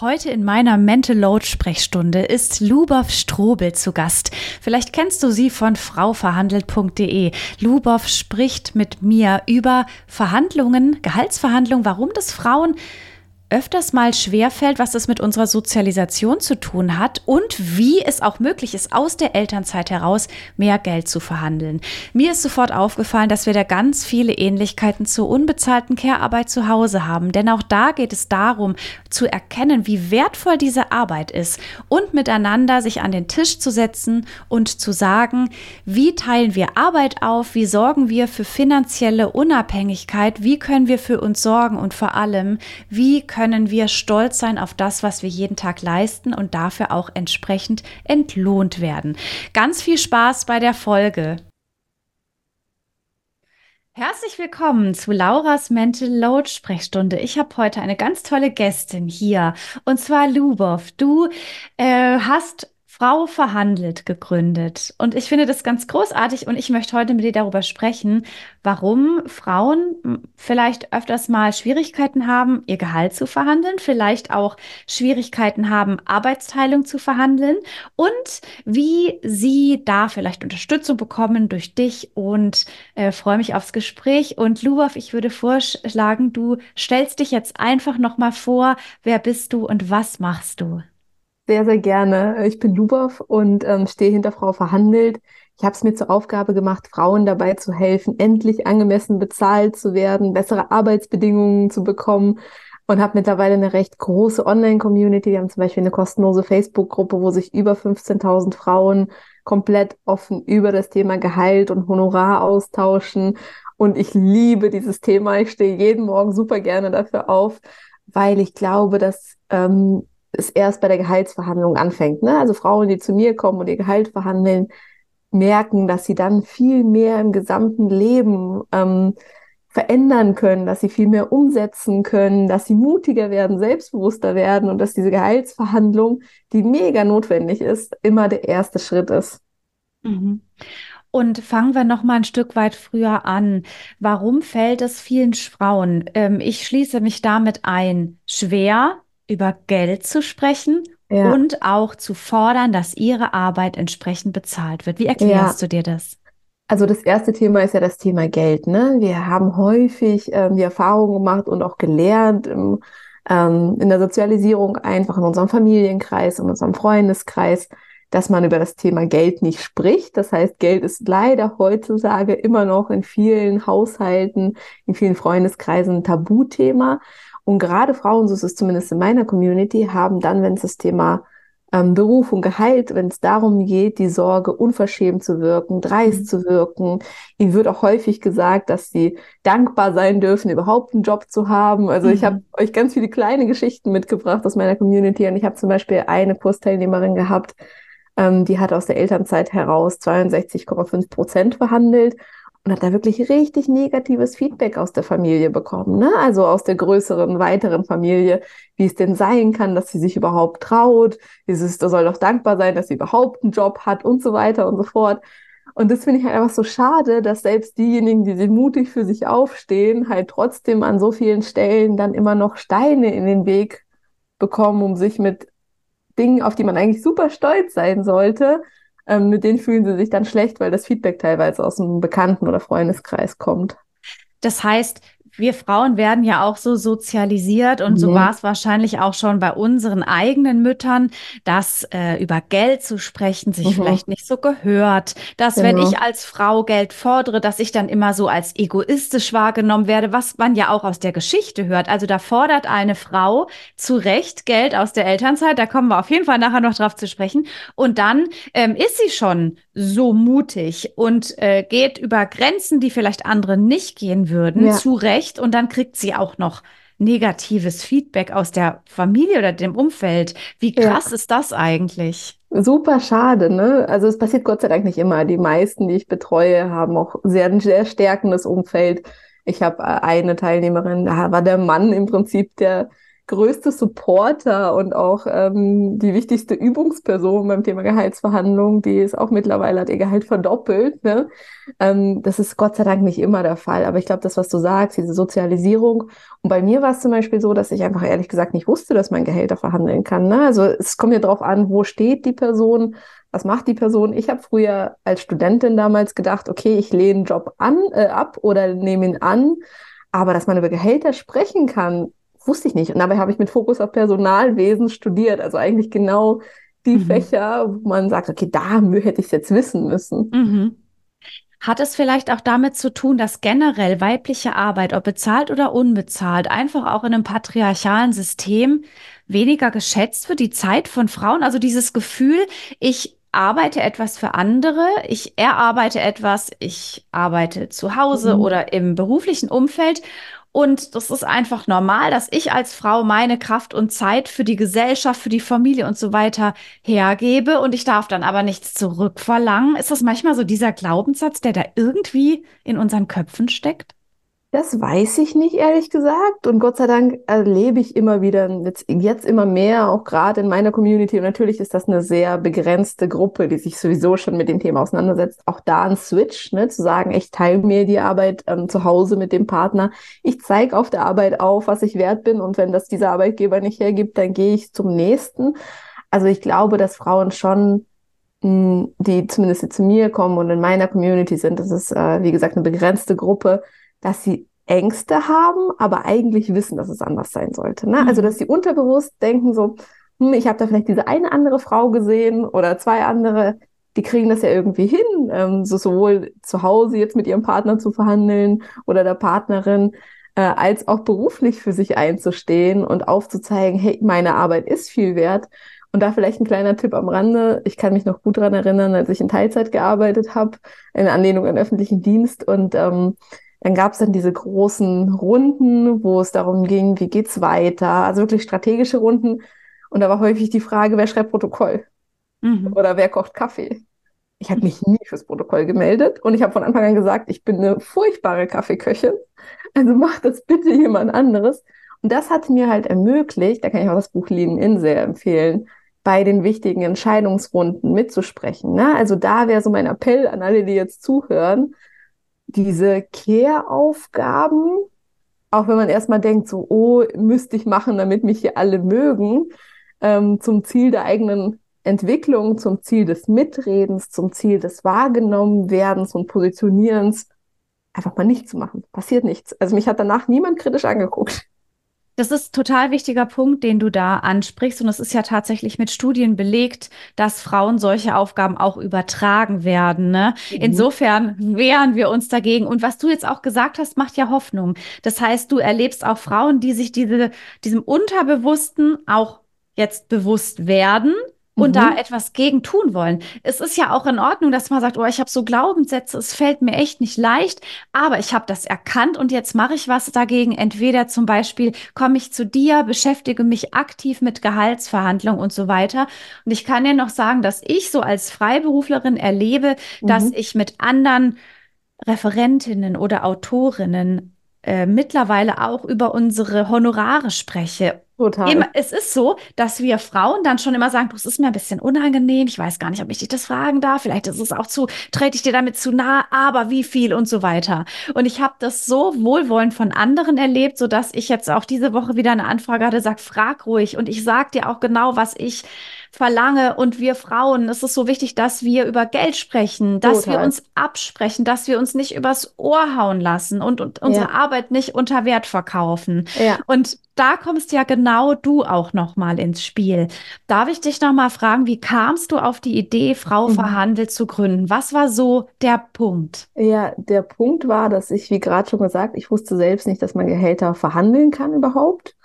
Heute in meiner Mental Load Sprechstunde ist Lubov Strobel zu Gast. Vielleicht kennst du sie von frauverhandelt.de. Lubov spricht mit mir über Verhandlungen, Gehaltsverhandlungen, warum das Frauen öfters mal schwerfällt, was das mit unserer Sozialisation zu tun hat und wie es auch möglich ist, aus der Elternzeit heraus mehr Geld zu verhandeln. Mir ist sofort aufgefallen, dass wir da ganz viele Ähnlichkeiten zur unbezahlten Care-Arbeit zu Hause haben. Denn auch da geht es darum, zu erkennen, wie wertvoll diese Arbeit ist und miteinander sich an den Tisch zu setzen und zu sagen, wie teilen wir Arbeit auf, wie sorgen wir für finanzielle Unabhängigkeit, wie können wir für uns sorgen und vor allem, wie können können wir stolz sein auf das, was wir jeden Tag leisten und dafür auch entsprechend entlohnt werden. Ganz viel Spaß bei der Folge. Herzlich willkommen zu Lauras Mental Load Sprechstunde. Ich habe heute eine ganz tolle Gästin hier und zwar Lubov. Du äh, hast Frau verhandelt gegründet. Und ich finde das ganz großartig und ich möchte heute mit dir darüber sprechen, warum Frauen vielleicht öfters mal Schwierigkeiten haben, ihr Gehalt zu verhandeln, vielleicht auch Schwierigkeiten haben, Arbeitsteilung zu verhandeln und wie sie da vielleicht Unterstützung bekommen durch dich und äh, freue mich aufs Gespräch. Und Lubov, ich würde vorschlagen, du stellst dich jetzt einfach nochmal vor, wer bist du und was machst du? Sehr, sehr gerne. Ich bin Lubov und ähm, stehe hinter Frau Verhandelt. Ich habe es mir zur Aufgabe gemacht, Frauen dabei zu helfen, endlich angemessen bezahlt zu werden, bessere Arbeitsbedingungen zu bekommen und habe mittlerweile eine recht große Online-Community. Wir haben zum Beispiel eine kostenlose Facebook-Gruppe, wo sich über 15.000 Frauen komplett offen über das Thema Gehalt und Honorar austauschen. Und ich liebe dieses Thema. Ich stehe jeden Morgen super gerne dafür auf, weil ich glaube, dass ähm, es erst bei der Gehaltsverhandlung anfängt. Ne? Also Frauen, die zu mir kommen und ihr Gehalt verhandeln, merken, dass sie dann viel mehr im gesamten Leben ähm, verändern können, dass sie viel mehr umsetzen können, dass sie mutiger werden, selbstbewusster werden und dass diese Gehaltsverhandlung, die mega notwendig ist, immer der erste Schritt ist. Mhm. Und fangen wir noch mal ein Stück weit früher an. Warum fällt es vielen Frauen? Ähm, ich schließe mich damit ein. Schwer, über Geld zu sprechen ja. und auch zu fordern, dass ihre Arbeit entsprechend bezahlt wird. Wie erklärst ja. du dir das? Also das erste Thema ist ja das Thema Geld. Ne? Wir haben häufig ähm, die Erfahrung gemacht und auch gelernt im, ähm, in der Sozialisierung einfach in unserem Familienkreis, in unserem Freundeskreis, dass man über das Thema Geld nicht spricht. Das heißt, Geld ist leider heutzutage immer noch in vielen Haushalten, in vielen Freundeskreisen ein Tabuthema. Und gerade Frauen, so ist es zumindest in meiner Community, haben dann, wenn es das Thema ähm, Beruf und Gehalt, wenn es darum geht, die Sorge, unverschämt zu wirken, dreist mhm. zu wirken. Ihnen wird auch häufig gesagt, dass sie dankbar sein dürfen, überhaupt einen Job zu haben. Also mhm. ich habe euch ganz viele kleine Geschichten mitgebracht aus meiner Community und ich habe zum Beispiel eine Kursteilnehmerin gehabt, ähm, die hat aus der Elternzeit heraus 62,5 Prozent verhandelt und hat da wirklich richtig negatives Feedback aus der Familie bekommen, ne? Also aus der größeren, weiteren Familie, wie es denn sein kann, dass sie sich überhaupt traut, dieses, da soll doch dankbar sein, dass sie überhaupt einen Job hat und so weiter und so fort. Und das finde ich halt einfach so schade, dass selbst diejenigen, die sich mutig für sich aufstehen, halt trotzdem an so vielen Stellen dann immer noch Steine in den Weg bekommen, um sich mit Dingen, auf die man eigentlich super stolz sein sollte, ähm, mit denen fühlen sie sich dann schlecht, weil das Feedback teilweise aus einem Bekannten- oder Freundeskreis kommt. Das heißt, wir Frauen werden ja auch so sozialisiert und mhm. so war es wahrscheinlich auch schon bei unseren eigenen Müttern, dass äh, über Geld zu sprechen sich mhm. vielleicht nicht so gehört, dass genau. wenn ich als Frau Geld fordere, dass ich dann immer so als egoistisch wahrgenommen werde, was man ja auch aus der Geschichte hört. Also da fordert eine Frau zu Recht Geld aus der Elternzeit, da kommen wir auf jeden Fall nachher noch drauf zu sprechen. Und dann ähm, ist sie schon so mutig und äh, geht über Grenzen, die vielleicht andere nicht gehen würden, ja. zu Recht. Und dann kriegt sie auch noch negatives Feedback aus der Familie oder dem Umfeld. Wie krass ja. ist das eigentlich? Super schade, ne? Also es passiert Gott sei Dank nicht immer. Die meisten, die ich betreue, haben auch sehr, ein sehr stärkendes Umfeld. Ich habe äh, eine Teilnehmerin, da war der Mann im Prinzip der größte Supporter und auch ähm, die wichtigste Übungsperson beim Thema Gehaltsverhandlungen, die ist auch mittlerweile hat ihr Gehalt verdoppelt. Ne? Ähm, das ist Gott sei Dank nicht immer der Fall, aber ich glaube, das, was du sagst, diese Sozialisierung. Und bei mir war es zum Beispiel so, dass ich einfach ehrlich gesagt nicht wusste, dass man Gehälter verhandeln kann. Ne? Also es kommt ja darauf an, wo steht die Person, was macht die Person? Ich habe früher als Studentin damals gedacht, okay, ich lehne einen Job an, äh, ab oder nehme ihn an. Aber dass man über Gehälter sprechen kann, wusste ich nicht. Und dabei habe ich mit Fokus auf Personalwesen studiert. Also eigentlich genau die mhm. Fächer, wo man sagt, okay, da hätte ich es jetzt wissen müssen. Mhm. Hat es vielleicht auch damit zu tun, dass generell weibliche Arbeit, ob bezahlt oder unbezahlt, einfach auch in einem patriarchalen System weniger geschätzt wird, die Zeit von Frauen? Also dieses Gefühl, ich arbeite etwas für andere, ich erarbeite etwas, ich arbeite zu Hause mhm. oder im beruflichen Umfeld und das ist einfach normal, dass ich als Frau meine Kraft und Zeit für die Gesellschaft, für die Familie und so weiter hergebe und ich darf dann aber nichts zurückverlangen. Ist das manchmal so dieser Glaubenssatz, der da irgendwie in unseren Köpfen steckt? Das weiß ich nicht, ehrlich gesagt. Und Gott sei Dank erlebe ich immer wieder, jetzt, jetzt immer mehr, auch gerade in meiner Community. Und natürlich ist das eine sehr begrenzte Gruppe, die sich sowieso schon mit dem Thema auseinandersetzt. Auch da ein Switch, ne, zu sagen, ich teile mir die Arbeit ähm, zu Hause mit dem Partner. Ich zeige auf der Arbeit auf, was ich wert bin. Und wenn das dieser Arbeitgeber nicht hergibt, dann gehe ich zum nächsten. Also ich glaube, dass Frauen schon hm, die zumindest zu mir kommen und in meiner Community sind, das ist, äh, wie gesagt, eine begrenzte Gruppe, dass sie Ängste haben, aber eigentlich wissen, dass es anders sein sollte. Ne? Also, mhm. Also, dass sie unterbewusst denken so, hm, ich habe da vielleicht diese eine andere Frau gesehen oder zwei andere, die kriegen das ja irgendwie hin, ähm, so sowohl zu Hause jetzt mit ihrem Partner zu verhandeln oder der Partnerin, äh, als auch beruflich für sich einzustehen und aufzuzeigen, hey, meine Arbeit ist viel wert. Und da vielleicht ein kleiner Tipp am Rande. Ich kann mich noch gut dran erinnern, als ich in Teilzeit gearbeitet habe, in Anlehnung an öffentlichen Dienst und ähm, dann gab es dann diese großen Runden, wo es darum ging, wie geht's weiter, also wirklich strategische Runden. Und da war häufig die Frage, wer schreibt Protokoll mhm. oder wer kocht Kaffee. Ich habe mich nie fürs Protokoll gemeldet und ich habe von Anfang an gesagt, ich bin eine furchtbare Kaffeeköchin. Also macht das bitte jemand anderes. Und das hat mir halt ermöglicht, da kann ich auch das Buch Lean In sehr empfehlen, bei den wichtigen Entscheidungsrunden mitzusprechen. Ne? Also da wäre so mein Appell an alle, die jetzt zuhören, diese Care-Aufgaben, auch wenn man erstmal denkt, so, oh, müsste ich machen, damit mich hier alle mögen, ähm, zum Ziel der eigenen Entwicklung, zum Ziel des Mitredens, zum Ziel des Wahrgenommenwerdens und Positionierens, einfach mal nicht zu machen. Passiert nichts. Also mich hat danach niemand kritisch angeguckt. Das ist total wichtiger Punkt, den du da ansprichst. Und es ist ja tatsächlich mit Studien belegt, dass Frauen solche Aufgaben auch übertragen werden. Ne? Mhm. Insofern wehren wir uns dagegen. Und was du jetzt auch gesagt hast, macht ja Hoffnung. Das heißt, du erlebst auch Frauen, die sich diese, diesem Unterbewussten auch jetzt bewusst werden und mhm. da etwas gegen tun wollen. Es ist ja auch in Ordnung, dass man sagt, oh, ich habe so Glaubenssätze, es fällt mir echt nicht leicht, aber ich habe das erkannt und jetzt mache ich was dagegen. Entweder zum Beispiel komme ich zu dir, beschäftige mich aktiv mit Gehaltsverhandlungen und so weiter. Und ich kann dir noch sagen, dass ich so als Freiberuflerin erlebe, mhm. dass ich mit anderen Referentinnen oder Autorinnen äh, mittlerweile auch über unsere Honorare spreche. Total. Immer, es ist so, dass wir Frauen dann schon immer sagen, das ist mir ein bisschen unangenehm, ich weiß gar nicht, ob ich dich das fragen darf, vielleicht ist es auch zu, trete ich dir damit zu nah, aber wie viel und so weiter. Und ich habe das so wohlwollend von anderen erlebt, sodass ich jetzt auch diese Woche wieder eine Anfrage hatte, sag, frag ruhig und ich sag dir auch genau, was ich verlange und wir Frauen, es ist so wichtig, dass wir über Geld sprechen, dass Total. wir uns absprechen, dass wir uns nicht übers Ohr hauen lassen und, und unsere ja. Arbeit nicht unter Wert verkaufen. Ja. Und da kommst ja genau du auch noch mal ins Spiel. Darf ich dich noch mal fragen, wie kamst du auf die Idee, Frau mhm. verhandelt zu gründen? Was war so der Punkt? Ja, der Punkt war, dass ich, wie gerade schon gesagt, ich wusste selbst nicht, dass man Gehälter verhandeln kann überhaupt.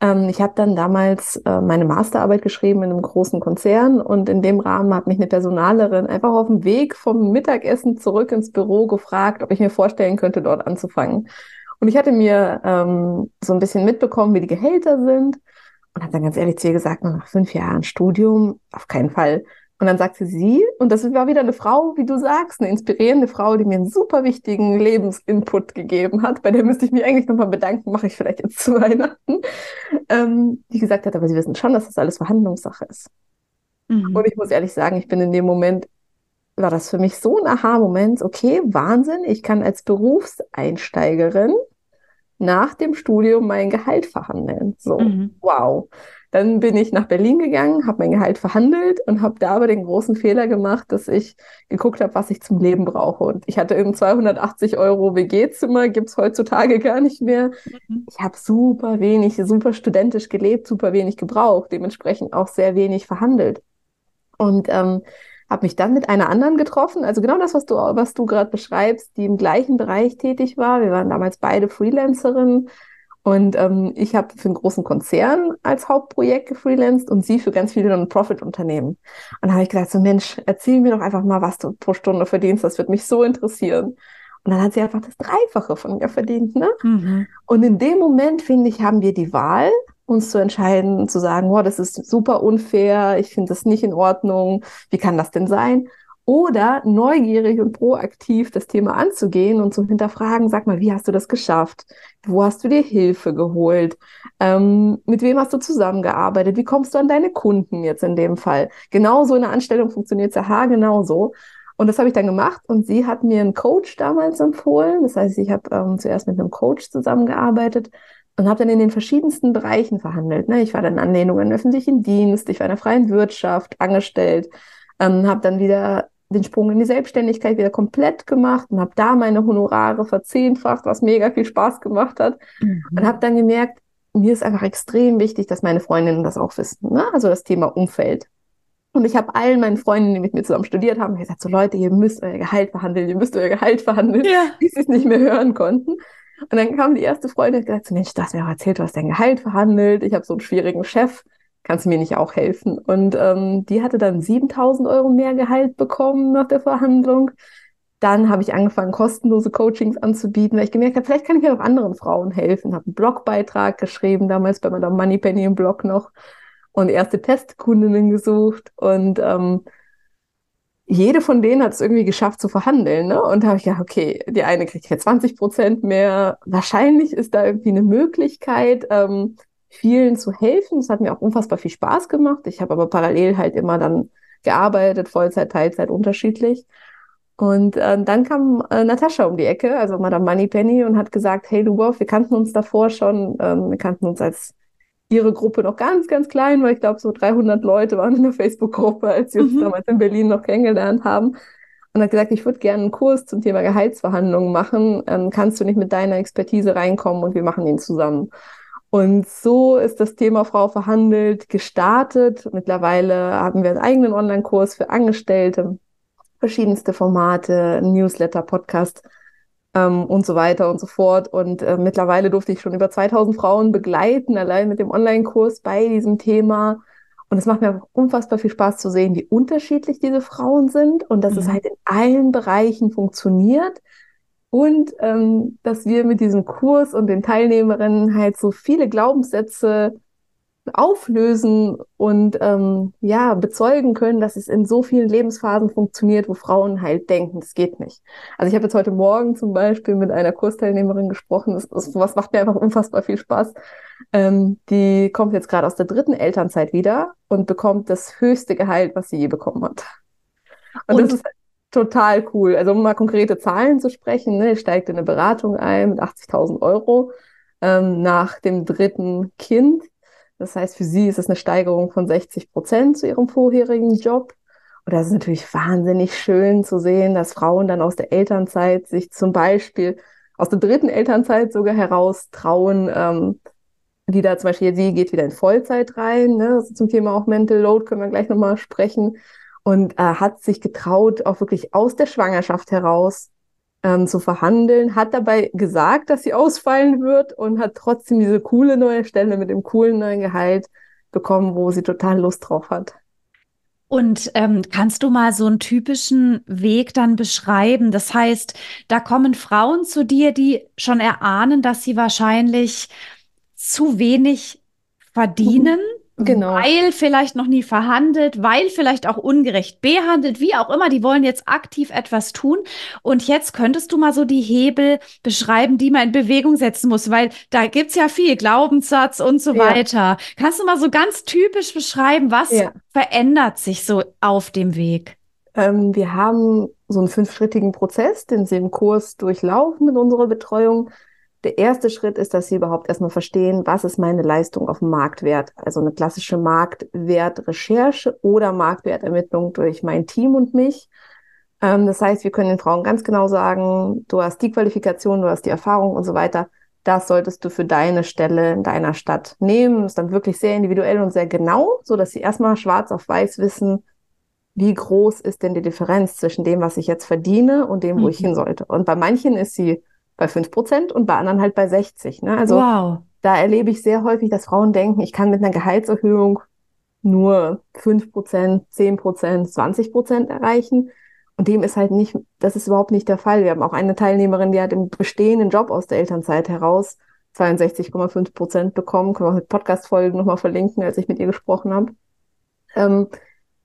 Ähm, ich habe dann damals äh, meine Masterarbeit geschrieben in einem großen Konzern und in dem Rahmen hat mich eine Personalerin einfach auf dem Weg vom Mittagessen zurück ins Büro gefragt, ob ich mir vorstellen könnte, dort anzufangen. Und ich hatte mir ähm, so ein bisschen mitbekommen, wie die Gehälter sind und habe dann ganz ehrlich zu ihr gesagt, nach fünf Jahren Studium, auf keinen Fall. Und dann sagte sie, und das war wieder eine Frau, wie du sagst, eine inspirierende Frau, die mir einen super wichtigen Lebensinput gegeben hat. Bei der müsste ich mich eigentlich nochmal bedanken, mache ich vielleicht jetzt zu Weihnachten. Ähm, die gesagt hat, aber sie wissen schon, dass das alles Verhandlungssache ist. Mhm. Und ich muss ehrlich sagen, ich bin in dem Moment war das für mich so ein Aha-Moment, okay, Wahnsinn, ich kann als Berufseinsteigerin nach dem Studium mein Gehalt verhandeln. So, mhm. wow. Dann bin ich nach Berlin gegangen, habe mein Gehalt verhandelt und habe da aber den großen Fehler gemacht, dass ich geguckt habe, was ich zum Leben brauche. Und ich hatte eben 280 Euro WG-Zimmer, gibt's heutzutage gar nicht mehr. Mhm. Ich habe super wenig, super studentisch gelebt, super wenig gebraucht, dementsprechend auch sehr wenig verhandelt. Und ähm, habe mich dann mit einer anderen getroffen, also genau das, was du, was du gerade beschreibst, die im gleichen Bereich tätig war. Wir waren damals beide Freelancerinnen und ähm, ich habe für einen großen Konzern als Hauptprojekt gefreelanced und sie für ganz viele Non-Profit-Unternehmen. Und da habe ich gesagt, so Mensch, erzähl mir doch einfach mal, was du pro Stunde verdienst, das wird mich so interessieren. Und dann hat sie einfach das Dreifache von mir verdient. Ne? Mhm. Und in dem Moment, finde ich, haben wir die Wahl, uns zu entscheiden, zu sagen, oh, das ist super unfair, ich finde das nicht in Ordnung, wie kann das denn sein? Oder neugierig und proaktiv das Thema anzugehen und zu hinterfragen, sag mal, wie hast du das geschafft? Wo hast du dir Hilfe geholt? Ähm, mit wem hast du zusammengearbeitet? Wie kommst du an deine Kunden jetzt in dem Fall? Genauso in der Anstellung funktioniert es ja haargenauso. Und das habe ich dann gemacht und sie hat mir einen Coach damals empfohlen. Das heißt, ich habe ähm, zuerst mit einem Coach zusammengearbeitet und habe dann in den verschiedensten Bereichen verhandelt. Ne? Ich war dann Anlehnung an öffentlichen Dienst, ich war in der freien Wirtschaft angestellt, ähm, habe dann wieder den Sprung in die Selbstständigkeit wieder komplett gemacht und habe da meine Honorare verzehnfacht, was mega viel Spaß gemacht hat. Mhm. Und habe dann gemerkt, mir ist einfach extrem wichtig, dass meine Freundinnen das auch wissen. Ne? Also das Thema Umfeld. Und ich habe allen meinen Freunden, die mit mir zusammen studiert haben, gesagt, so Leute, ihr müsst euer Gehalt verhandeln, ihr müsst euer Gehalt verhandeln, ja. bis sie es nicht mehr hören konnten. Und dann kam die erste Freundin und gesagt, so, Mensch, du hast mir auch erzählt, du hast dein Gehalt verhandelt, ich habe so einen schwierigen Chef, kannst du mir nicht auch helfen? Und ähm, die hatte dann 7000 Euro mehr Gehalt bekommen nach der Verhandlung. Dann habe ich angefangen, kostenlose Coachings anzubieten, weil ich gemerkt habe, vielleicht kann ich ja auch anderen Frauen helfen. Habe einen Blogbeitrag geschrieben, damals bei Madame Moneypenny im Blog noch und erste Testkundinnen gesucht und ähm, jede von denen hat es irgendwie geschafft zu verhandeln. Ne? Und da habe ich gedacht, okay, die eine kriegt hier 20 Prozent mehr. Wahrscheinlich ist da irgendwie eine Möglichkeit, ähm, vielen zu helfen. Das hat mir auch unfassbar viel Spaß gemacht. Ich habe aber parallel halt immer dann gearbeitet, Vollzeit, Teilzeit, unterschiedlich. Und äh, dann kam äh, Natascha um die Ecke, also Madame Moneypenny, und hat gesagt, hey Lubov, wir kannten uns davor schon, ähm, wir kannten uns als ihre Gruppe noch ganz, ganz klein, weil ich glaube, so 300 Leute waren in der Facebook-Gruppe, als sie uns mhm. damals in Berlin noch kennengelernt haben. Und hat gesagt, ich würde gerne einen Kurs zum Thema Gehaltsverhandlungen machen. Ähm, kannst du nicht mit deiner Expertise reinkommen und wir machen ihn zusammen. Und so ist das Thema Frau verhandelt gestartet. Mittlerweile haben wir einen eigenen Online-Kurs für Angestellte, verschiedenste Formate, Newsletter, Podcast ähm, und so weiter und so fort. Und äh, mittlerweile durfte ich schon über 2000 Frauen begleiten, allein mit dem Online-Kurs bei diesem Thema. Und es macht mir unfassbar viel Spaß zu sehen, wie unterschiedlich diese Frauen sind und dass mhm. es halt in allen Bereichen funktioniert. Und ähm, dass wir mit diesem Kurs und den Teilnehmerinnen halt so viele Glaubenssätze auflösen und ähm, ja bezeugen können, dass es in so vielen Lebensphasen funktioniert, wo Frauen halt denken, das geht nicht. Also ich habe jetzt heute Morgen zum Beispiel mit einer Kursteilnehmerin gesprochen, das, das was macht mir einfach unfassbar viel Spaß. Ähm, die kommt jetzt gerade aus der dritten Elternzeit wieder und bekommt das höchste Gehalt, was sie je bekommen hat. Und, und das ist total cool. Also um mal konkrete Zahlen zu sprechen, ne, steigt in eine Beratung ein mit 80.000 Euro ähm, nach dem dritten Kind Das heißt, für sie ist es eine Steigerung von 60 Prozent zu ihrem vorherigen Job. Und das ist natürlich wahnsinnig schön zu sehen, dass Frauen dann aus der Elternzeit sich zum Beispiel aus der dritten Elternzeit sogar heraus trauen, ähm, wieder zum Beispiel, sie geht wieder in Vollzeit rein, ne? also zum Thema auch Mental Load können wir gleich nochmal sprechen und äh, hat sich getraut, auch wirklich aus der Schwangerschaft heraus ähm, zu verhandeln, hat dabei gesagt, dass sie ausfallen wird und hat trotzdem diese coole neue Stelle mit dem coolen neuen Gehalt bekommen, wo sie total Lust drauf hat. Und ähm, kannst du mal so einen typischen Weg dann beschreiben? Das heißt, da kommen Frauen zu dir, die schon erahnen, dass sie wahrscheinlich zu wenig verdienen, Genau. Weil vielleicht noch nie verhandelt, weil vielleicht auch ungerecht behandelt, wie auch immer, die wollen jetzt aktiv etwas tun. Und jetzt könntest du mal so die Hebel beschreiben, die man in Bewegung setzen muss, weil da gibt's ja viel Glaubenssatz und so ja. weiter. Kannst du mal so ganz typisch beschreiben, was ja. verändert sich so auf dem Weg? Ähm, wir haben so einen fünfschrittigen Prozess, den sie im Kurs durchlaufen mit unserer Betreuung. Der erste Schritt ist, dass sie überhaupt erstmal verstehen, was ist meine Leistung auf dem Marktwert. Also eine klassische Marktwertrecherche oder Marktwertermittlung durch mein Team und mich. Ähm, das heißt, wir können den Frauen ganz genau sagen, du hast die Qualifikation, du hast die Erfahrung und so weiter. Das solltest du für deine Stelle in deiner Stadt nehmen. Das ist dann wirklich sehr individuell und sehr genau, so dass sie erstmal schwarz auf weiß wissen, wie groß ist denn die Differenz zwischen dem, was ich jetzt verdiene und dem, wo mhm. ich hin sollte. Und bei manchen ist sie bei 5 Prozent und bei anderen halt bei 60. Ne? Also wow. da erlebe ich sehr häufig, dass Frauen denken, ich kann mit einer Gehaltserhöhung nur 5 Prozent, 10 Prozent, 20 Prozent erreichen. Und dem ist halt nicht, das ist überhaupt nicht der Fall. Wir haben auch eine Teilnehmerin, die hat im bestehenden Job aus der Elternzeit heraus 62,5 Prozent bekommen. Können wir auch mit Podcast-Folgen nochmal verlinken, als ich mit ihr gesprochen habe. Ähm,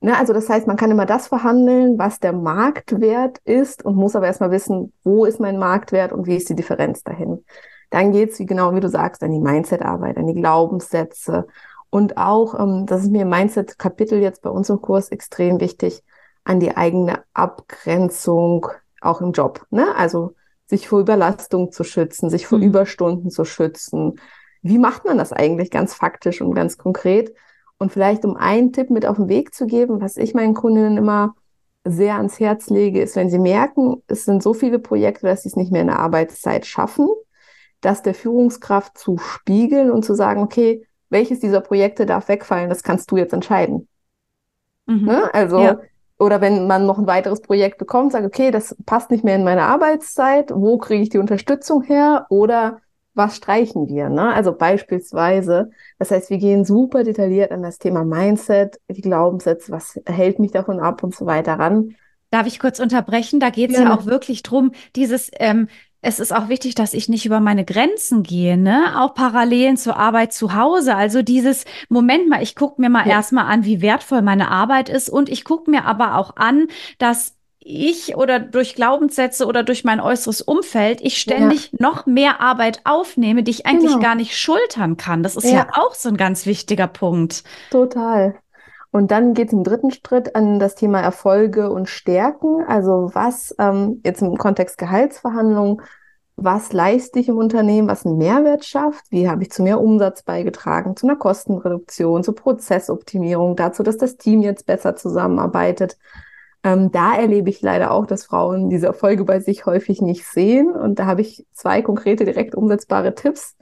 Ne, also das heißt, man kann immer das verhandeln, was der Marktwert ist und muss aber erstmal wissen, wo ist mein Marktwert und wie ist die Differenz dahin. Dann geht's wie genau wie du sagst, an die Mindset-Arbeit, an die Glaubenssätze und auch, ähm, das ist mir im Mindset-Kapitel jetzt bei uns im Kurs extrem wichtig, an die eigene Abgrenzung auch im Job. Ne? Also sich vor Überlastung zu schützen, sich vor mhm. Überstunden zu schützen. Wie macht man das eigentlich ganz faktisch und ganz konkret? Und vielleicht um einen Tipp mit auf den Weg zu geben, was ich meinen Kundinnen immer sehr ans Herz lege, ist, wenn sie merken, es sind so viele Projekte, dass sie es nicht mehr in der Arbeitszeit schaffen, das der Führungskraft zu spiegeln und zu sagen, okay, welches dieser Projekte darf wegfallen, das kannst du jetzt entscheiden. Mhm. Ne? Also, ja. oder wenn man noch ein weiteres Projekt bekommt, sagt, okay, das passt nicht mehr in meine Arbeitszeit, wo kriege ich die Unterstützung her? Oder was streichen wir? Ne? Also beispielsweise, das heißt, wir gehen super detailliert an das Thema Mindset, die Glaubenssätze, was hält mich davon ab und so weiter ran. Darf ich kurz unterbrechen? Da geht es ja. ja. auch wirklich drum, dieses, ähm, es ist auch wichtig, dass ich nicht über meine Grenzen gehe, ne? Auch Parallelen zur Arbeit zu Hause. Also dieses Moment mal, ich gucke mir mal ja. erstmal an, wie wertvoll meine Arbeit ist und ich gucke mir aber auch an, dass ich oder durch Glaubenssätze oder durch mein äußeres Umfeld ich ständig ja. noch mehr Arbeit aufnehme, die ich eigentlich genau. gar nicht schultern kann. Das ist ja. ja. auch so ein ganz wichtiger Punkt. Total. Und dann geht es im dritten Schritt an das Thema Erfolge und Stärken. Also was ähm, jetzt im Kontext Gehaltsverhandlungen, was leiste ich im Unternehmen, was einen Mehrwert schafft, wie habe ich zu mehr Umsatz beigetragen, zu einer Kostenreduktion, zur Prozessoptimierung, dazu, dass das Team jetzt besser zusammenarbeitet. Ähm, da erlebe ich leider auch, dass Frauen diese Erfolge bei sich häufig nicht sehen. Und da habe ich zwei konkrete, direkt umsetzbare Tipps.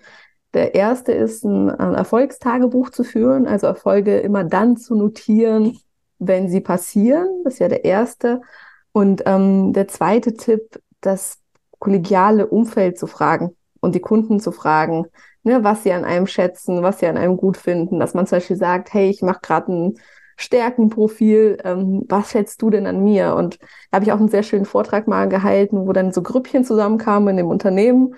Der erste ist, ein, ein Erfolgstagebuch zu führen, also Erfolge immer dann zu notieren, wenn sie passieren. Das ist ja der erste. Und ähm, der zweite Tipp, das kollegiale Umfeld zu fragen und die Kunden zu fragen, ne, was sie an einem schätzen, was sie an einem gut finden. Dass man zum Beispiel sagt, hey, ich mache gerade ein Stärkenprofil, ähm, was schätzt du denn an mir? Und da habe ich auch einen sehr schönen Vortrag mal gehalten, wo dann so Grüppchen zusammenkamen in dem Unternehmen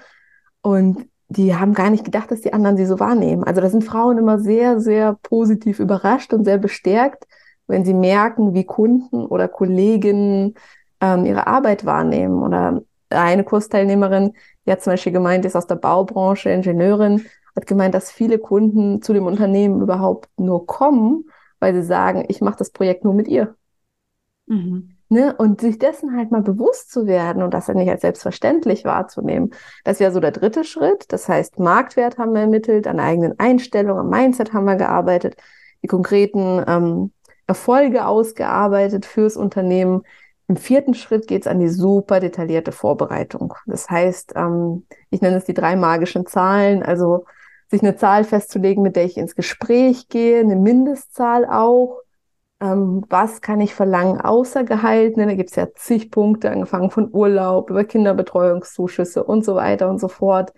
und die haben gar nicht gedacht, dass die anderen sie so wahrnehmen. Also da sind Frauen immer sehr, sehr positiv überrascht und sehr bestärkt, wenn sie merken, wie Kunden oder Kolleginnen ähm, ihre Arbeit wahrnehmen. Oder eine Kursteilnehmerin, die hat zum Beispiel gemeint, ist aus der Baubranche, Ingenieurin, hat gemeint, dass viele Kunden zu dem Unternehmen überhaupt nur kommen, weil sie sagen, ich mache das Projekt nur mit ihr. Mhm. Ne? Und sich dessen halt mal bewusst zu werden und das dann nicht als selbstverständlich wahrzunehmen. Das wäre so der dritte Schritt. Das heißt, Marktwert haben wir ermittelt, an eigenen Einstellungen, am Mindset haben wir gearbeitet, die konkreten ähm, Erfolge ausgearbeitet fürs Unternehmen. Im vierten Schritt geht es an die super detaillierte Vorbereitung. Das heißt, ähm, ich nenne es die drei magischen Zahlen, also sich eine Zahl festzulegen, mit der ich ins Gespräch gehe, eine Mindestzahl auch, ähm, was kann ich verlangen außer Gehalt? Ne? Da gibt es ja zig Punkte, angefangen von Urlaub über Kinderbetreuungszuschüsse und so weiter und so fort.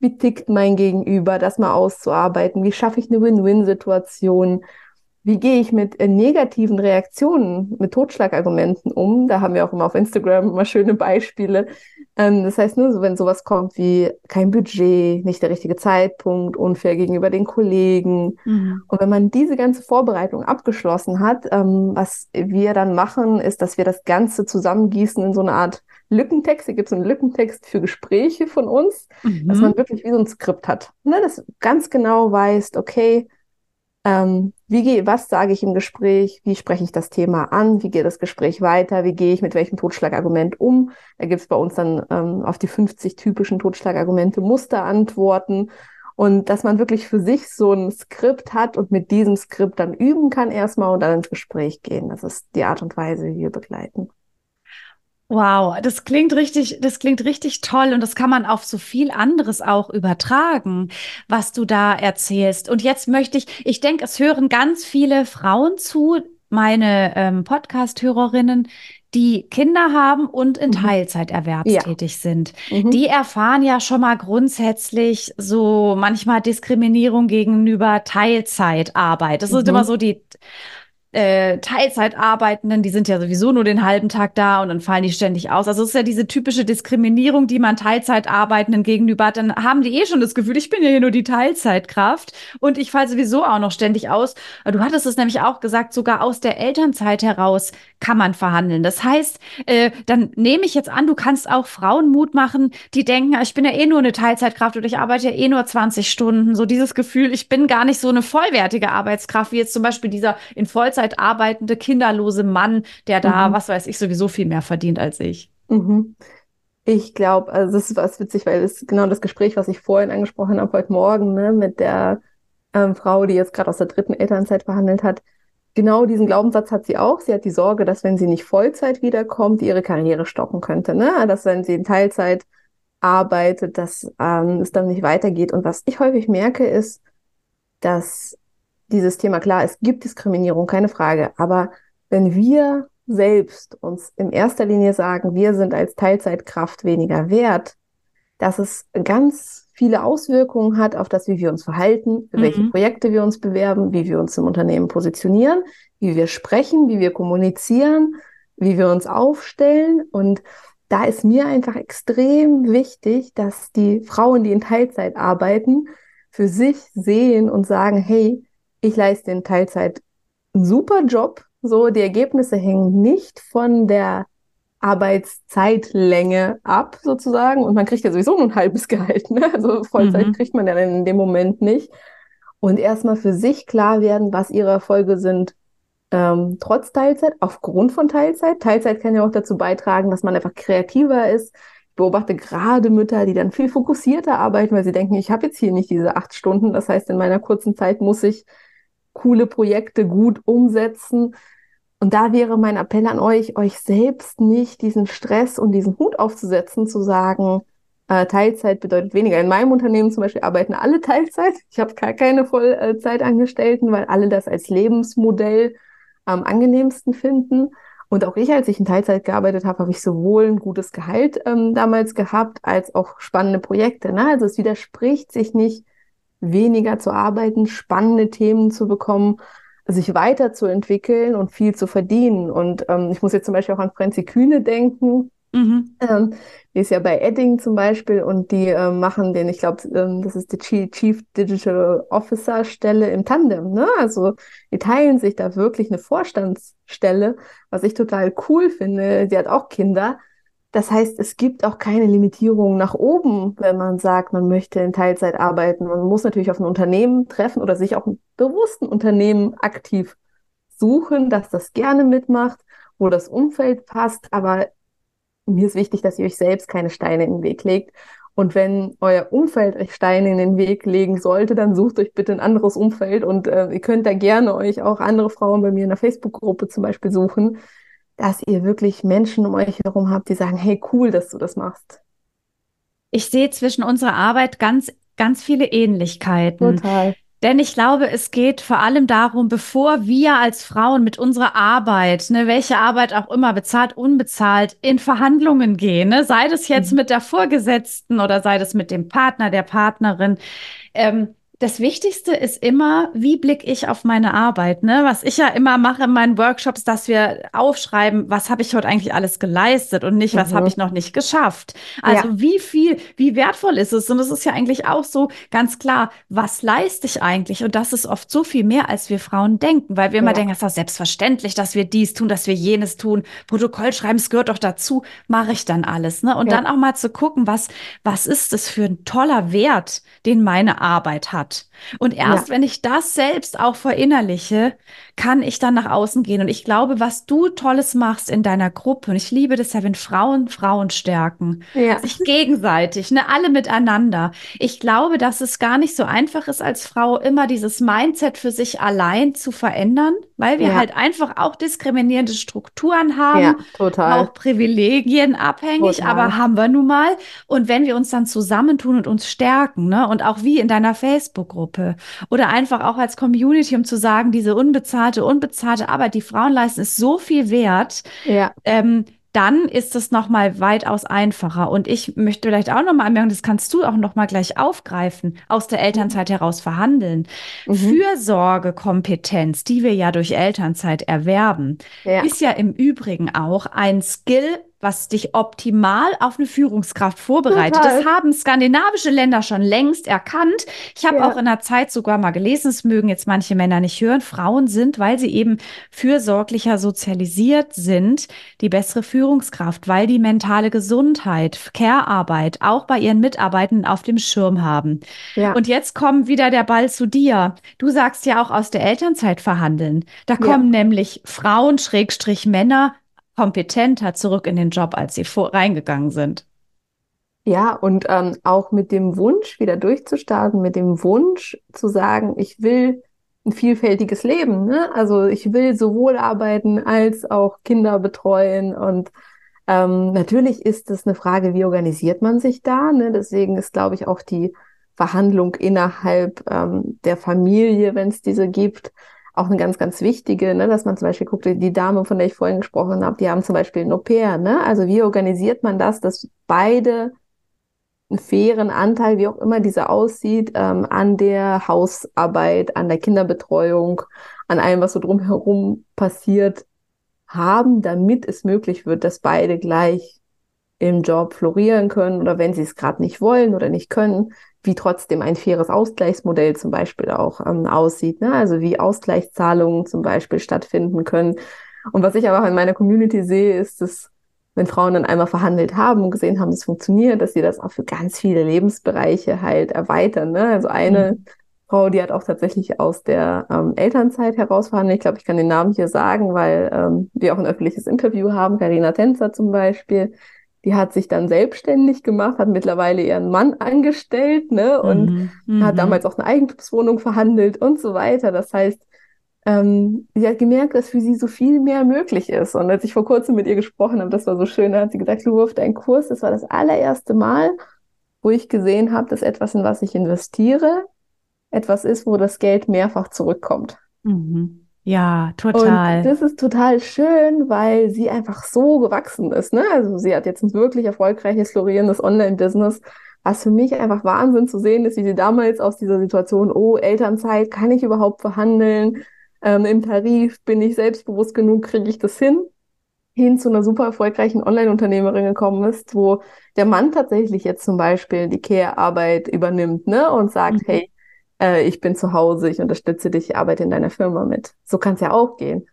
Wie tickt mein Gegenüber, das mal auszuarbeiten? Wie schaffe ich eine Win-Win-Situation? Wie gehe ich mit äh, negativen Reaktionen, mit Totschlagargumenten um? Da haben wir auch immer auf Instagram immer schöne Beispiele. Ähm, das heißt nur, so, wenn sowas kommt wie kein Budget, nicht der richtige Zeitpunkt, unfair gegenüber den Kollegen. Mhm. Und wenn man diese ganze Vorbereitung abgeschlossen hat, ähm, was wir dann machen, ist, dass wir das Ganze zusammengießen in so eine Art Lückentext. Hier gibt es einen Lückentext für Gespräche von uns, mhm. dass man wirklich wie so ein Skript hat. Ne? Das ganz genau weiß, okay, ähm, wie gehe, was sage ich im Gespräch? Wie spreche ich das Thema an? Wie geht das Gespräch weiter? Wie gehe ich mit welchem Totschlagargument um? Da gibt es bei uns dann ähm, auf die 50 typischen Totschlagargumente Musterantworten. Und dass man wirklich für sich so ein Skript hat und mit diesem Skript dann üben kann erstmal und dann ins Gespräch gehen. Das ist die Art und Weise, wie wir begleiten. Wow, das klingt richtig, das klingt richtig toll und das kann man auf so viel anderes auch übertragen, was du da erzählst. Und jetzt möchte ich, ich denke, es hören ganz viele Frauen zu, meine ähm, Podcast-Hörerinnen, die Kinder haben und in mhm. Teilzeiterwerb ja. tätig sind. Mhm. Die erfahren ja schon mal grundsätzlich so manchmal Diskriminierung gegenüber Teilzeitarbeit. Das mhm. ist immer so die äh, Teilzeitarbeitenden, die sind ja sowieso nur den halben Tag da und dann fallen die ständig aus. Also es ist ja diese typische Diskriminierung, die man Teilzeitarbeitenden gegenüber hat. Dann haben die eh schon das Gefühl, ich bin ja hier nur die Teilzeitkraft und ich falle sowieso auch noch ständig aus. Du hattest es nämlich auch gesagt, sogar aus der Elternzeit heraus kann man verhandeln. Das heißt, äh, dann nehme ich jetzt an, du kannst auch Frauen Mut machen, die denken, ich bin ja eh nur eine Teilzeitkraft oder ich arbeite ja eh nur 20 Stunden. So dieses Gefühl, ich bin gar nicht so eine vollwertige Arbeitskraft, wie jetzt zum Beispiel dieser in Vollzeit Vollzeit arbeitende, kinderlose Mann, der da, mhm. was weiß ich, sowieso viel mehr verdient als ich. Mhm. Ich glaube, also das ist was witzig, weil es genau das Gespräch, was ich vorhin angesprochen habe, heute Morgen, ne, mit der ähm, Frau, die jetzt gerade aus der dritten Elternzeit verhandelt hat, genau diesen Glaubenssatz hat sie auch. Sie hat die Sorge, dass wenn sie nicht Vollzeit wiederkommt, ihre Karriere stoppen könnte. Ne? Dass wenn sie in Teilzeit arbeitet, dass ähm, es dann nicht weitergeht. Und was ich häufig merke, ist, dass dieses Thema, klar, es gibt Diskriminierung, keine Frage, aber wenn wir selbst uns in erster Linie sagen, wir sind als Teilzeitkraft weniger wert, dass es ganz viele Auswirkungen hat auf das, wie wir uns verhalten, mhm. welche Projekte wir uns bewerben, wie wir uns im Unternehmen positionieren, wie wir sprechen, wie wir kommunizieren, wie wir uns aufstellen. Und da ist mir einfach extrem wichtig, dass die Frauen, die in Teilzeit arbeiten, für sich sehen und sagen, hey, ich leiste in Teilzeit einen super Job. So, die Ergebnisse hängen nicht von der Arbeitszeitlänge ab, sozusagen. Und man kriegt ja sowieso nur ein halbes Gehalt. Ne? Also Vollzeit mhm. kriegt man ja in dem Moment nicht. Und erstmal für sich klar werden, was ihre Erfolge sind, ähm, trotz Teilzeit, aufgrund von Teilzeit. Teilzeit kann ja auch dazu beitragen, dass man einfach kreativer ist. Ich beobachte gerade Mütter, die dann viel fokussierter arbeiten, weil sie denken, ich habe jetzt hier nicht diese acht Stunden. Das heißt, in meiner kurzen Zeit muss ich coole Projekte gut umsetzen. Und da wäre mein Appell an euch, euch selbst nicht diesen Stress und diesen Hut aufzusetzen, zu sagen, äh, Teilzeit bedeutet weniger. In meinem Unternehmen zum Beispiel arbeiten alle Teilzeit. Ich habe gar keine Vollzeitangestellten, weil alle das als Lebensmodell am angenehmsten finden. Und auch ich, als ich in Teilzeit gearbeitet habe, habe ich sowohl ein gutes Gehalt ähm, damals gehabt, als auch spannende Projekte. Ne? Also es widerspricht sich nicht weniger zu arbeiten, spannende Themen zu bekommen, sich weiterzuentwickeln und viel zu verdienen. Und ähm, ich muss jetzt zum Beispiel auch an Franzi Kühne denken. Mhm. Ähm, die ist ja bei Edding zum Beispiel und die äh, machen den, ich glaube, ähm, das ist die Chief Digital Officer Stelle im Tandem. Ne? Also die teilen sich da wirklich eine Vorstandsstelle, was ich total cool finde. Sie hat auch Kinder das heißt, es gibt auch keine Limitierung nach oben, wenn man sagt, man möchte in Teilzeit arbeiten. Man muss natürlich auf ein Unternehmen treffen oder sich auch ein bewussten Unternehmen aktiv suchen, das das gerne mitmacht wo das Umfeld passt, aber mir ist wichtig, dass ihr euch selbst keine Steine in den Weg legt. Und wenn euer Umfeld euch Steine in den Weg legen sollte, dann sucht euch bitte ein anderes Umfeld und äh, ihr könnt da gerne euch auch andere Frauen bei mir in der Facebook-Gruppe zum Beispiel suchen, dass ihr wirklich Menschen um euch herum habt, die sagen, hey, cool, dass du das machst. Ich sehe zwischen unserer Arbeit ganz, ganz viele Ähnlichkeiten. Total. Denn ich glaube, es geht vor allem darum, bevor wir als Frauen mit unserer Arbeit, ne, welche Arbeit auch immer, bezahlt, unbezahlt, in Verhandlungen gehen, ne, sei das jetzt mhm. mit der Vorgesetzten oder sei das mit dem Partner, der Partnerin, ähm, das Wichtigste ist immer, wie blicke ich auf meine Arbeit? Ne? Was ich ja immer mache in meinen Workshops, dass wir aufschreiben, was habe ich heute eigentlich alles geleistet und nicht, was mhm. habe ich noch nicht geschafft. Also ja. wie viel, wie wertvoll ist es? Und es ist ja eigentlich auch so ganz klar, was leiste ich eigentlich? Und das ist oft so viel mehr, als wir Frauen denken, weil wir immer denken, es ist doch selbstverständlich, dass wir dies tun, dass wir jenes tun. Protokoll schreiben, es gehört doch dazu, mache ich dann alles. Ne? Und ja. dann auch mal zu gucken, was, was ist das für ein toller Wert, den meine Arbeit hat hat. Und erst ja. wenn ich das selbst auch verinnerliche, kann ich dann nach außen gehen. Und ich glaube, was du Tolles machst in deiner Gruppe, und ich liebe das ja, wenn Frauen Frauen stärken, ja. sich gegenseitig, ne, alle miteinander. Ich glaube, dass es gar nicht so einfach ist, als Frau immer dieses Mindset für sich allein zu verändern, weil wir ja. halt einfach auch diskriminierende Strukturen haben, ja, total. auch Privilegien abhängig, total. aber haben wir nun mal. Und wenn wir uns dann zusammentun und uns stärken, ne, und auch wie in deiner Facebook-Gruppe oder einfach auch als Community, um zu sagen, diese unbezahlte, unbezahlte Arbeit, die Frauen leisten, ist so viel wert. Ja. Ähm, dann ist es noch mal weitaus einfacher. Und ich möchte vielleicht auch noch mal anmerken, das kannst du auch noch mal gleich aufgreifen, aus der Elternzeit heraus verhandeln. Mhm. Fürsorgekompetenz, die wir ja durch Elternzeit erwerben, ja. ist ja im Übrigen auch ein Skill, was dich optimal auf eine Führungskraft vorbereitet. Total. Das haben skandinavische Länder schon längst erkannt. Ich habe ja. auch in der Zeit sogar mal gelesen, es mögen jetzt manche Männer nicht hören, Frauen sind, weil sie eben fürsorglicher sozialisiert sind, die bessere Führungskraft, weil die mentale Gesundheit, Care-Arbeit auch bei ihren Mitarbeitenden auf dem Schirm haben. Ja. Und jetzt kommt wieder der Ball zu dir. Du sagst ja auch aus der Elternzeit verhandeln. Da kommen ja. nämlich Frauen, Schrägstrich Männer, kompetenter zurück in den Job, als sie vor reingegangen sind. Ja, und ähm, auch mit dem Wunsch, wieder durchzustarten, mit dem Wunsch zu sagen, ich will ein vielfältiges Leben. Ne? Also ich will sowohl arbeiten als auch Kinder betreuen. Und ähm, natürlich ist es eine Frage, wie organisiert man sich da. Ne? Deswegen ist, glaube ich, auch die Verhandlung innerhalb ähm, der Familie, wenn es diese gibt, auch eine ganz, ganz wichtige, ne, dass man zum Beispiel guckt, die Dame, von der ich vorhin gesprochen habe, die haben zum Beispiel ein Au-pair, ne? Also wie organisiert man das, dass beide einen fairen Anteil, wie auch immer dieser aussieht, ähm, an der Hausarbeit, an der Kinderbetreuung, an allem, was so drumherum passiert, haben, damit es möglich wird, dass beide gleich im Job florieren können oder wenn sie es gerade nicht wollen oder nicht können, wie trotzdem ein faires Ausgleichsmodell zum Beispiel auch ähm, aussieht, ne? also wie Ausgleichszahlungen zum Beispiel stattfinden können. Und was ich aber auch in meiner Community sehe, ist, dass wenn Frauen dann einmal verhandelt haben und gesehen haben, es funktioniert, dass sie das auch für ganz viele Lebensbereiche halt erweitern. Ne? Also eine mhm. Frau, die hat auch tatsächlich aus der ähm, Elternzeit heraus verhandelt. Ich glaube, ich kann den Namen hier sagen, weil ähm, wir auch ein öffentliches Interview haben. Karina Tänzer zum Beispiel, die hat sich dann selbstständig gemacht, hat mittlerweile ihren Mann angestellt, ne, und mhm, hat mhm. damals auch eine Eigentumswohnung verhandelt und so weiter. Das heißt, ähm, sie hat gemerkt, dass für sie so viel mehr möglich ist. Und als ich vor kurzem mit ihr gesprochen habe, das war so schön, da hat sie gesagt, du wirft einen Kurs, das war das allererste Mal, wo ich gesehen habe, dass etwas, in was ich investiere, etwas ist, wo das Geld mehrfach zurückkommt. Mhm. Ja, total. Und das ist total schön, weil sie einfach so gewachsen ist. Ne? Also sie hat jetzt ein wirklich erfolgreiches, florierendes Online-Business, was für mich einfach Wahnsinn zu sehen ist, wie sie damals aus dieser Situation, oh, Elternzeit, kann ich überhaupt verhandeln? Ähm, Im Tarif bin ich selbstbewusst genug, kriege ich das hin? hin zu einer super erfolgreichen Online-Unternehmerin gekommen ist, wo der Mann tatsächlich jetzt zum Beispiel die Care-Arbeit übernimmt ne? und sagt, mhm. hey, äh, ich bin zu Hause, ich unterstütze dich, ich arbeite in deiner Firma mit. So kann es ja auch gehen.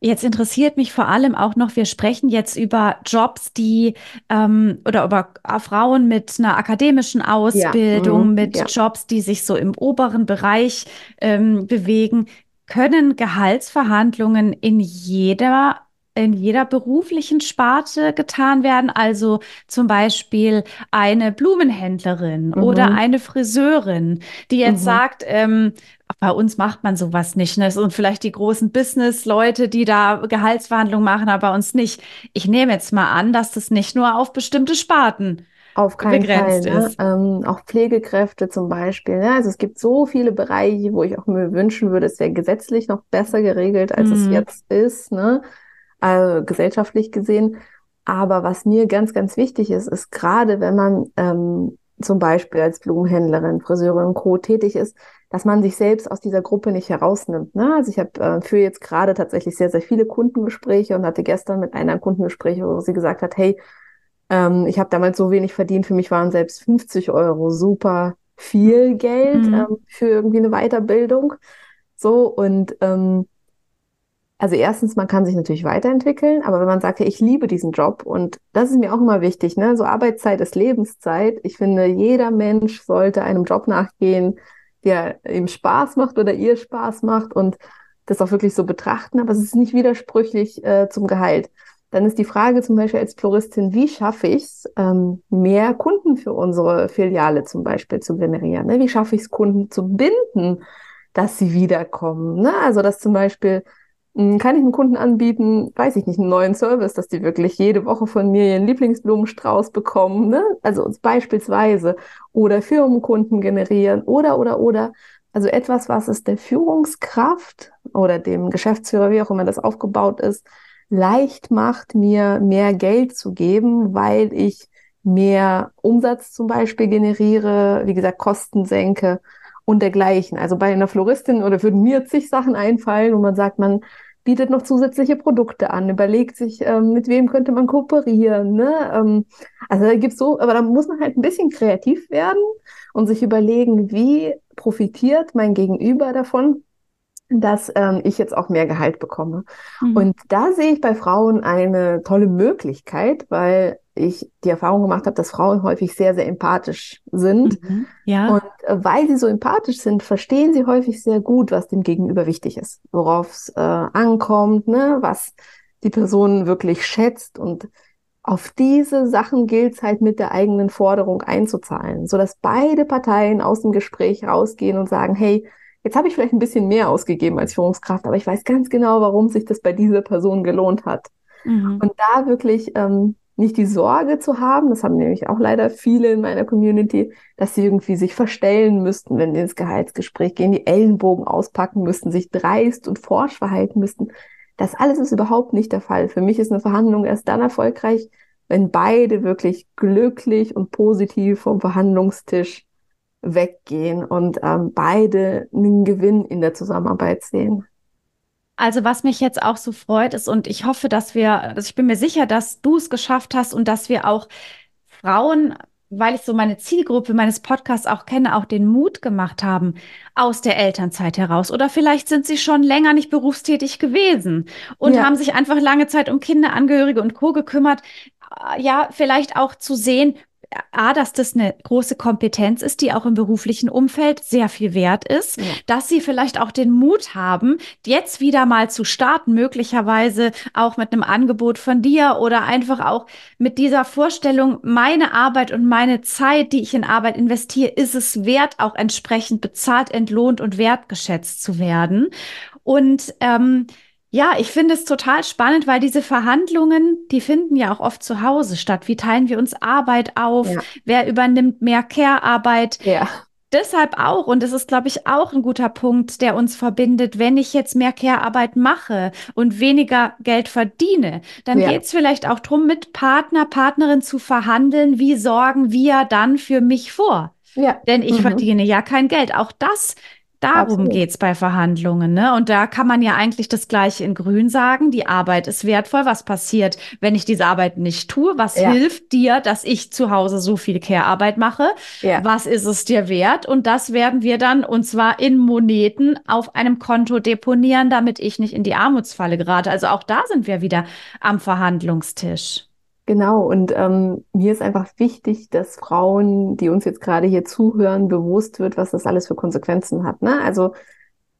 Jetzt interessiert mich vor allem auch noch, wir sprechen jetzt über Jobs, die ähm, oder über äh, Frauen mit einer akademischen Ausbildung, ja, mhm, mit ja. Jobs, die sich so im oberen Bereich ähm, bewegen. Können Gehaltsverhandlungen in jeder in jeder beruflichen Sparte getan werden. Also zum Beispiel eine Blumenhändlerin mhm. oder eine Friseurin, die jetzt mhm. sagt, ähm, bei uns macht man sowas nicht. Ne? Und vielleicht die großen Business-Leute, die da Gehaltsverhandlungen machen, aber bei uns nicht. Ich nehme jetzt mal an, dass das nicht nur auf bestimmte Sparten auf keinen begrenzt Fall. Ne? Ähm, auch Pflegekräfte zum Beispiel. Ne? Also es gibt so viele Bereiche, wo ich auch mir wünschen würde, es wäre gesetzlich noch besser geregelt, als mhm. es jetzt ist, ne? Also gesellschaftlich gesehen. Aber was mir ganz, ganz wichtig ist, ist gerade, wenn man ähm, zum Beispiel als Blumenhändlerin, Friseurin und Co. tätig ist, dass man sich selbst aus dieser Gruppe nicht herausnimmt. Ne? Also ich habe äh, für jetzt gerade tatsächlich sehr, sehr viele Kundengespräche und hatte gestern mit einer Kundengespräche, wo sie gesagt hat, hey, ähm, ich habe damals so wenig verdient, für mich waren selbst 50 Euro super viel Geld mhm. ähm, für irgendwie eine Weiterbildung. So und ähm, also erstens, man kann sich natürlich weiterentwickeln, aber wenn man sagt, ja, ich liebe diesen Job und das ist mir auch immer wichtig, ne? So Arbeitszeit ist Lebenszeit. Ich finde, jeder Mensch sollte einem Job nachgehen, der ihm Spaß macht oder ihr Spaß macht und das auch wirklich so betrachten, aber es ist nicht widersprüchlich äh, zum Gehalt. Dann ist die Frage zum Beispiel als Floristin, wie schaffe ich es, ähm, mehr Kunden für unsere Filiale zum Beispiel zu generieren? Ne? Wie schaffe ich es, Kunden zu binden, dass sie wiederkommen? Ne? Also, dass zum Beispiel kann ich einem Kunden anbieten, weiß ich nicht, einen neuen Service, dass die wirklich jede Woche von mir ihren Lieblingsblumenstrauß bekommen, ne? Also beispielsweise. Oder Firmenkunden generieren oder, oder, oder. Also etwas, was es der Führungskraft oder dem Geschäftsführer, wie auch immer das aufgebaut ist, leicht macht, mir mehr Geld zu geben, weil ich mehr Umsatz zum Beispiel generiere, wie gesagt, Kosten senke und dergleichen. Also bei einer Floristin oder würden mir zig Sachen einfallen, wo man sagt, man bietet noch zusätzliche Produkte an, überlegt sich, ähm, mit wem könnte man kooperieren. Ne? Ähm, also da gibt's so, aber da muss man halt ein bisschen kreativ werden und sich überlegen, wie profitiert mein Gegenüber davon, dass ähm, ich jetzt auch mehr Gehalt bekomme. Mhm. Und da sehe ich bei Frauen eine tolle Möglichkeit, weil ich die Erfahrung gemacht habe, dass Frauen häufig sehr, sehr empathisch sind. Mhm. Ja. Und äh, weil sie so empathisch sind, verstehen sie häufig sehr gut, was dem Gegenüber wichtig ist, worauf es äh, ankommt, ne, was die Person wirklich schätzt. Und auf diese Sachen gilt es halt mit der eigenen Forderung einzuzahlen, sodass beide Parteien aus dem Gespräch rausgehen und sagen, hey, Jetzt habe ich vielleicht ein bisschen mehr ausgegeben als Führungskraft, aber ich weiß ganz genau, warum sich das bei dieser Person gelohnt hat. Mhm. Und da wirklich ähm, nicht die Sorge zu haben, das haben nämlich auch leider viele in meiner Community, dass sie irgendwie sich verstellen müssten, wenn sie ins Gehaltsgespräch gehen, die Ellenbogen auspacken müssten, sich dreist und forsch verhalten müssten. Das alles ist überhaupt nicht der Fall. Für mich ist eine Verhandlung erst dann erfolgreich, wenn beide wirklich glücklich und positiv vom Verhandlungstisch weggehen und ähm, beide einen Gewinn in der Zusammenarbeit sehen. Also was mich jetzt auch so freut ist und ich hoffe, dass wir, also ich bin mir sicher, dass du es geschafft hast und dass wir auch Frauen, weil ich so meine Zielgruppe meines Podcasts auch kenne, auch den Mut gemacht haben aus der Elternzeit heraus. Oder vielleicht sind sie schon länger nicht berufstätig gewesen und ja. haben sich einfach lange Zeit um Kinder, Angehörige und Co. gekümmert. Ja, vielleicht auch zu sehen, A, dass das eine große Kompetenz ist, die auch im beruflichen Umfeld sehr viel wert ist, ja. dass sie vielleicht auch den Mut haben, jetzt wieder mal zu starten, möglicherweise auch mit einem Angebot von dir oder einfach auch mit dieser Vorstellung, meine Arbeit und meine Zeit, die ich in Arbeit investiere, ist es wert, auch entsprechend bezahlt, entlohnt und wertgeschätzt zu werden. Und ähm, ja, ich finde es total spannend, weil diese Verhandlungen, die finden ja auch oft zu Hause statt. Wie teilen wir uns Arbeit auf? Ja. Wer übernimmt mehr Care-Arbeit? Ja. Deshalb auch, und das ist, glaube ich, auch ein guter Punkt, der uns verbindet, wenn ich jetzt mehr Care-Arbeit mache und weniger Geld verdiene, dann ja. geht es vielleicht auch darum, mit Partner, Partnerin zu verhandeln, wie sorgen wir dann für mich vor? Ja. Denn ich mhm. verdiene ja kein Geld. Auch das Darum geht es bei Verhandlungen. Ne? Und da kann man ja eigentlich das Gleiche in Grün sagen. Die Arbeit ist wertvoll. Was passiert, wenn ich diese Arbeit nicht tue? Was ja. hilft dir, dass ich zu Hause so viel Care-Arbeit mache? Ja. Was ist es dir wert? Und das werden wir dann, und zwar in Moneten, auf einem Konto deponieren, damit ich nicht in die Armutsfalle gerate. Also auch da sind wir wieder am Verhandlungstisch. Genau, und ähm, mir ist einfach wichtig, dass Frauen, die uns jetzt gerade hier zuhören, bewusst wird, was das alles für Konsequenzen hat. Ne? Also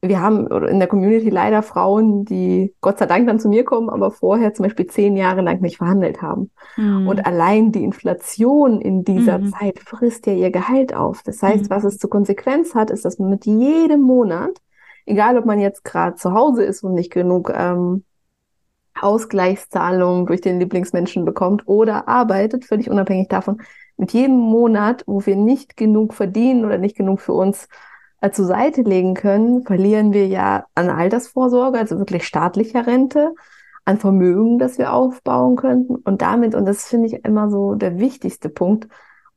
wir haben in der Community leider Frauen, die Gott sei Dank dann zu mir kommen, aber vorher zum Beispiel zehn Jahre lang nicht verhandelt haben. Mhm. Und allein die Inflation in dieser mhm. Zeit frisst ja ihr Gehalt auf. Das heißt, mhm. was es zur Konsequenz hat, ist, dass man mit jedem Monat, egal ob man jetzt gerade zu Hause ist und nicht genug ähm, Ausgleichszahlungen durch den Lieblingsmenschen bekommt oder arbeitet, völlig unabhängig davon, mit jedem Monat, wo wir nicht genug verdienen oder nicht genug für uns äh, zur Seite legen können, verlieren wir ja an Altersvorsorge, also wirklich staatlicher Rente, an Vermögen, das wir aufbauen könnten. Und damit, und das finde ich immer so der wichtigste Punkt,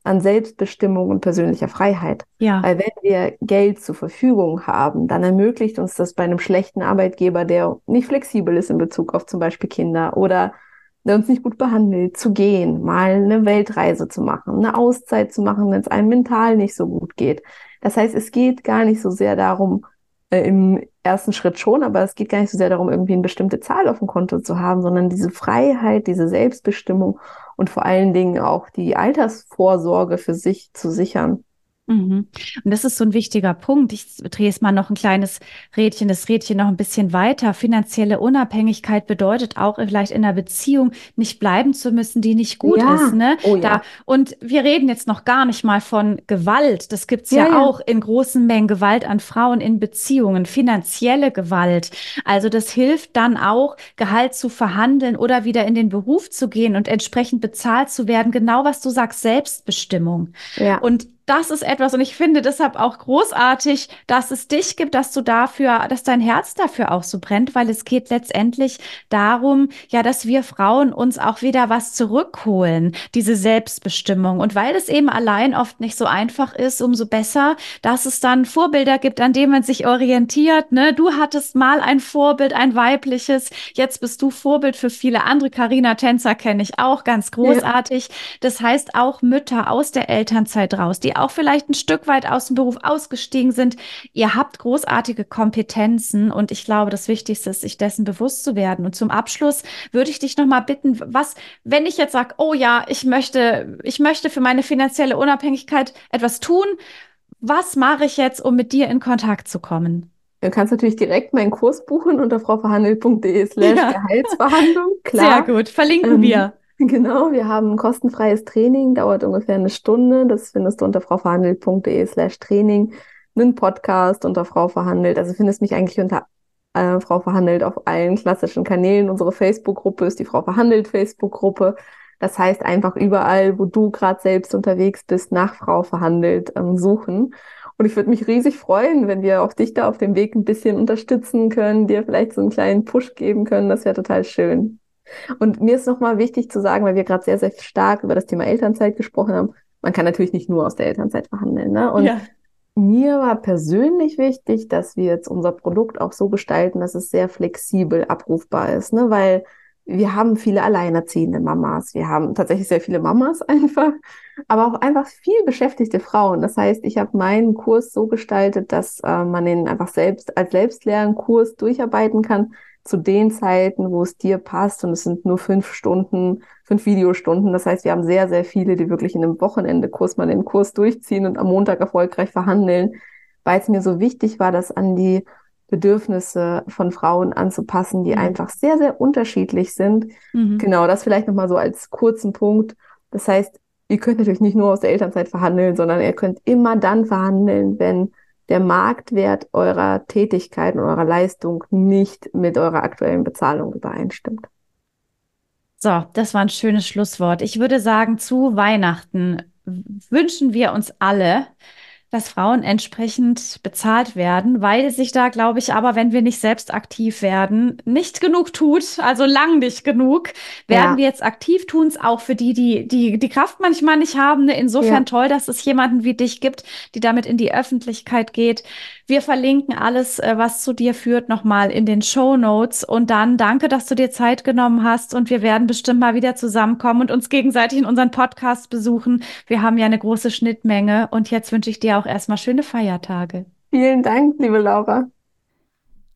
an Selbstbestimmung und persönlicher Freiheit. Ja. Weil wenn wir Geld zur Verfügung haben, dann ermöglicht uns das bei einem schlechten Arbeitgeber, der nicht flexibel ist in Bezug auf zum Beispiel Kinder oder der uns nicht gut behandelt, zu gehen, mal eine Weltreise zu machen, eine Auszeit zu machen, wenn es einem mental nicht so gut geht. Das heißt, es geht gar nicht so sehr darum, äh, im ersten Schritt schon, aber es geht gar nicht so sehr darum, irgendwie eine bestimmte Zahl auf dem Konto zu haben, sondern diese Freiheit, diese Selbstbestimmung und vor allen Dingen auch die Altersvorsorge für sich zu sichern. Mhm. Und das ist so ein wichtiger Punkt. Ich drehe es mal noch ein kleines Rädchen, das Rädchen noch ein bisschen weiter. Finanzielle Unabhängigkeit bedeutet auch vielleicht in einer Beziehung nicht bleiben zu müssen, die nicht gut ja. ist. Ne? Oh, da, ja. Und wir reden jetzt noch gar nicht mal von Gewalt. Das gibt's ja, ja auch in großen Mengen. Gewalt an Frauen in Beziehungen, finanzielle Gewalt. Also das hilft dann auch, Gehalt zu verhandeln oder wieder in den Beruf zu gehen und entsprechend bezahlt zu werden. Genau was du sagst, Selbstbestimmung. Ja. Und das ist etwas und ich finde deshalb auch großartig, dass es dich gibt, dass du dafür, dass dein Herz dafür auch so brennt, weil es geht letztendlich darum, ja, dass wir Frauen uns auch wieder was zurückholen, diese Selbstbestimmung. Und weil es eben allein oft nicht so einfach ist, umso besser, dass es dann Vorbilder gibt, an denen man sich orientiert. Ne? Du hattest mal ein Vorbild, ein weibliches, jetzt bist du Vorbild für viele andere. Karina Tänzer kenne ich auch, ganz großartig. Ja. Das heißt auch Mütter aus der Elternzeit raus, die auch vielleicht ein Stück weit aus dem Beruf ausgestiegen sind. Ihr habt großartige Kompetenzen und ich glaube, das Wichtigste ist, sich dessen bewusst zu werden. Und zum Abschluss würde ich dich noch mal bitten, was, wenn ich jetzt sage, oh ja, ich möchte, ich möchte für meine finanzielle Unabhängigkeit etwas tun, was mache ich jetzt, um mit dir in Kontakt zu kommen? Du kannst natürlich direkt meinen Kurs buchen unter frauverhandelt.de slash Gehaltsverhandlung. Klar. Sehr gut, verlinken ähm, wir. Genau, wir haben kostenfreies Training, dauert ungefähr eine Stunde. Das findest du unter frauverhandelt.de slash Training. Einen Podcast unter Frau Verhandelt. Also findest mich eigentlich unter äh, Frau Verhandelt auf allen klassischen Kanälen. Unsere Facebook-Gruppe ist die Frau Verhandelt Facebook-Gruppe. Das heißt einfach überall, wo du gerade selbst unterwegs bist, nach Frau Verhandelt ähm, suchen. Und ich würde mich riesig freuen, wenn wir auch dich da auf dem Weg ein bisschen unterstützen können, dir vielleicht so einen kleinen Push geben können. Das wäre total schön. Und mir ist nochmal wichtig zu sagen, weil wir gerade sehr, sehr stark über das Thema Elternzeit gesprochen haben, man kann natürlich nicht nur aus der Elternzeit verhandeln. Ne? Und ja. mir war persönlich wichtig, dass wir jetzt unser Produkt auch so gestalten, dass es sehr flexibel abrufbar ist, ne? weil wir haben viele alleinerziehende Mamas, wir haben tatsächlich sehr viele Mamas einfach, aber auch einfach viel beschäftigte Frauen. Das heißt, ich habe meinen Kurs so gestaltet, dass äh, man ihn einfach selbst als Selbstlernkurs durcharbeiten kann, zu den Zeiten, wo es dir passt. Und es sind nur fünf Stunden, fünf Videostunden. Das heißt, wir haben sehr, sehr viele, die wirklich in einem Wochenende-Kurs mal den Kurs durchziehen und am Montag erfolgreich verhandeln, weil es mir so wichtig war, das an die Bedürfnisse von Frauen anzupassen, die mhm. einfach sehr, sehr unterschiedlich sind. Mhm. Genau, das vielleicht nochmal so als kurzen Punkt. Das heißt, ihr könnt natürlich nicht nur aus der Elternzeit verhandeln, sondern ihr könnt immer dann verhandeln, wenn der Marktwert eurer Tätigkeit und eurer Leistung nicht mit eurer aktuellen Bezahlung übereinstimmt. So, das war ein schönes Schlusswort. Ich würde sagen, zu Weihnachten wünschen wir uns alle, dass Frauen entsprechend bezahlt werden, weil sich da, glaube ich, aber wenn wir nicht selbst aktiv werden, nicht genug tut, also lang nicht genug, werden ja. wir jetzt aktiv tun es auch für die, die, die die Kraft manchmal nicht haben. Ne? Insofern ja. toll, dass es jemanden wie dich gibt, die damit in die Öffentlichkeit geht. Wir verlinken alles, äh, was zu dir führt, nochmal in den Show Notes. Und dann danke, dass du dir Zeit genommen hast. Und wir werden bestimmt mal wieder zusammenkommen und uns gegenseitig in unseren Podcast besuchen. Wir haben ja eine große Schnittmenge. Und jetzt wünsche ich dir auch erstmal schöne Feiertage. Vielen Dank, liebe Laura.